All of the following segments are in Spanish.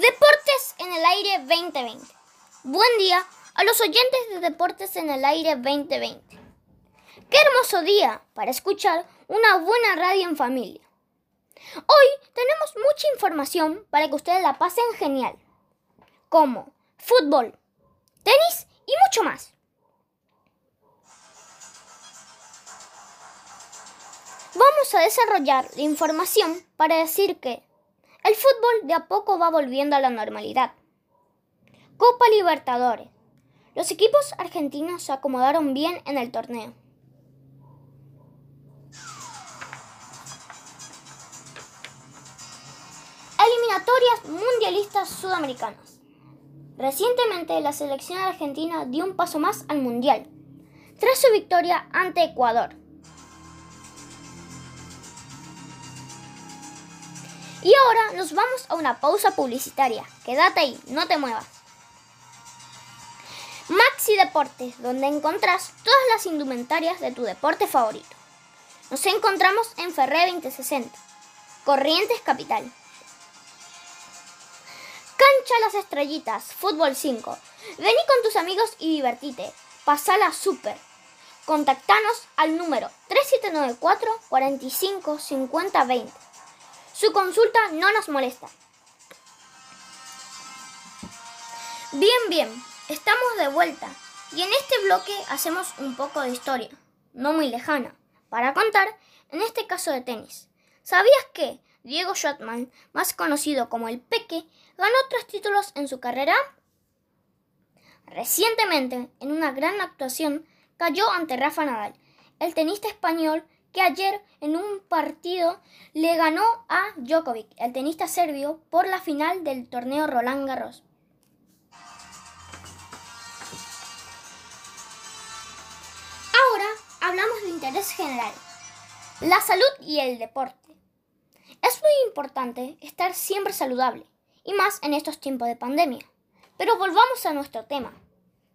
Deportes en el aire 2020. Buen día a los oyentes de Deportes en el aire 2020. Qué hermoso día para escuchar una buena radio en familia. Hoy tenemos mucha información para que ustedes la pasen genial, como fútbol, tenis y mucho más. Vamos a desarrollar la información para decir que el fútbol de a poco va volviendo a la normalidad. Copa Libertadores. Los equipos argentinos se acomodaron bien en el torneo. Eliminatorias mundialistas sudamericanas. Recientemente la selección argentina dio un paso más al mundial, tras su victoria ante Ecuador. Y ahora nos vamos a una pausa publicitaria. Quédate ahí, no te muevas. Maxi Deportes, donde encontrás todas las indumentarias de tu deporte favorito. Nos encontramos en Ferré 2060, Corrientes Capital. Cancha Las Estrellitas, Fútbol 5. Vení con tus amigos y divertite. Pasala super. Contactanos al número 3794 45 50 20. Su consulta no nos molesta. Bien, bien, estamos de vuelta y en este bloque hacemos un poco de historia, no muy lejana, para contar en este caso de tenis. ¿Sabías que Diego Schwartzman, más conocido como el Peque, ganó tres títulos en su carrera? Recientemente, en una gran actuación, cayó ante Rafa Nadal, el tenista español que ayer en un partido le ganó a Djokovic, el tenista serbio, por la final del torneo Roland Garros. Ahora hablamos de interés general, la salud y el deporte. Es muy importante estar siempre saludable, y más en estos tiempos de pandemia. Pero volvamos a nuestro tema.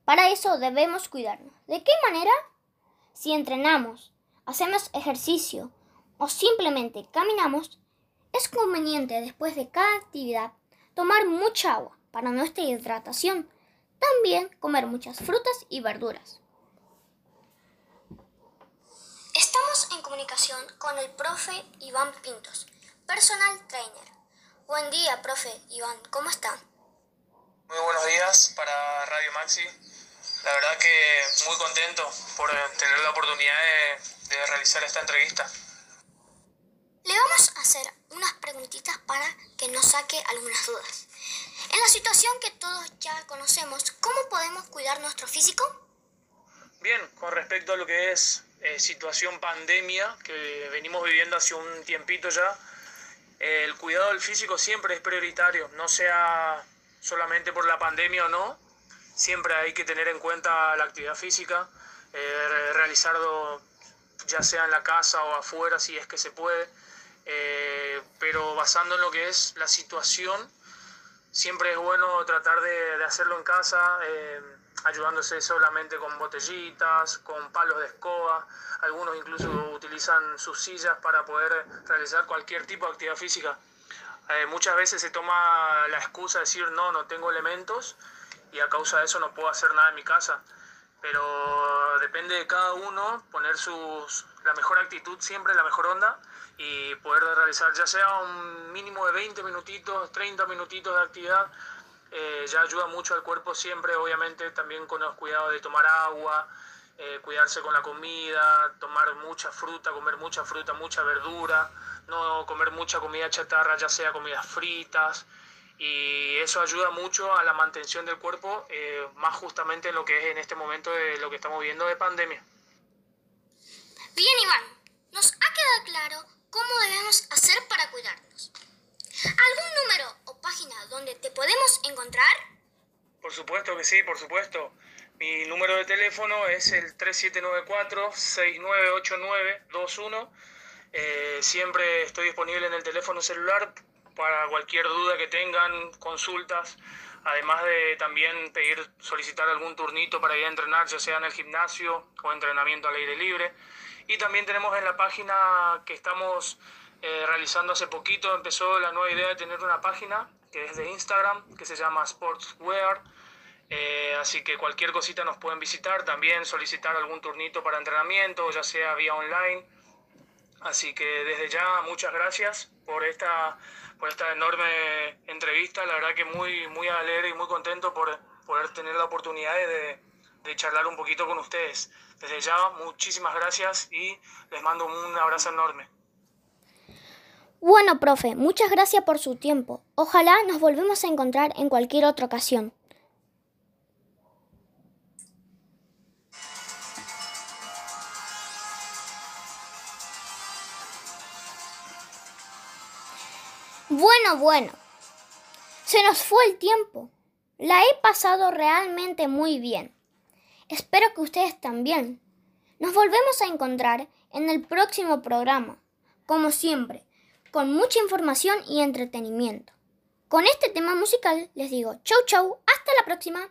Para eso debemos cuidarnos. ¿De qué manera? Si entrenamos, hacemos ejercicio o simplemente caminamos, es conveniente después de cada actividad tomar mucha agua para nuestra hidratación. También comer muchas frutas y verduras. Estamos en comunicación con el profe Iván Pintos, personal trainer. Buen día, profe Iván, ¿cómo está? Muy buenos días para Radio Maxi. La verdad que muy contento por tener la oportunidad de de realizar esta entrevista. Le vamos a hacer unas preguntitas para que nos saque algunas dudas. En la situación que todos ya conocemos, ¿cómo podemos cuidar nuestro físico? Bien, con respecto a lo que es eh, situación pandemia que venimos viviendo hace un tiempito ya, el cuidado del físico siempre es prioritario, no sea solamente por la pandemia o no, siempre hay que tener en cuenta la actividad física, eh, realizar ya sea en la casa o afuera si es que se puede, eh, pero basando en lo que es la situación, siempre es bueno tratar de, hacerlo en casa, eh, ayudándose solamente con botellitas, con palos de escoba, algunos incluso utilizan sus sillas para poder realizar cualquier tipo de actividad física. Eh, muchas veces se toma la excusa de decir no, no tengo elementos y a causa de eso no puedo hacer nada en mi casa. Pero depende de cada uno poner sus, la mejor actitud siempre, la mejor onda y poder realizar ya sea un mínimo de 20 minutitos, 30 minutitos de actividad, eh, ya ayuda mucho al cuerpo siempre, obviamente también con los cuidados de tomar agua, eh, cuidarse con la comida, tomar mucha fruta, comer mucha fruta, mucha verdura, no comer mucha comida chatarra, ya sea comidas fritas, y eso ayuda mucho a la mantención del cuerpo, eh, más justamente en lo que es en este momento de lo que estamos viendo de pandemia. Bien, Iván, nos ha quedado claro cómo debemos hacer para cuidarnos. ¿Algún número o página donde te podemos encontrar? Por supuesto que sí, por supuesto. Mi número de teléfono es el 3794-698921. Eh, siempre estoy disponible en el teléfono celular para cualquier duda que tengan, consultas, además de también pedir, solicitar algún turnito para ir a entrenar, ya sea en el gimnasio o entrenamiento al aire libre. Y también tenemos en la página que estamos eh, realizando hace poquito, empezó la nueva idea de tener una página que es de Instagram, que se llama Sportswear. Eh, así que cualquier cosita nos pueden visitar, también solicitar algún turnito para entrenamiento, ya sea vía online. Así que desde ya muchas gracias por esta, por esta enorme entrevista, la verdad que muy, muy alegre y muy contento por poder tener la oportunidad de, de charlar un poquito con ustedes. Desde ya muchísimas gracias y les mando un abrazo enorme. Bueno, profe, muchas gracias por su tiempo. Ojalá nos volvemos a encontrar en cualquier otra ocasión. Bueno, bueno. Se nos fue el tiempo. La he pasado realmente muy bien. Espero que ustedes también. Nos volvemos a encontrar en el próximo programa, como siempre, con mucha información y entretenimiento. Con este tema musical les digo chau chau, hasta la próxima.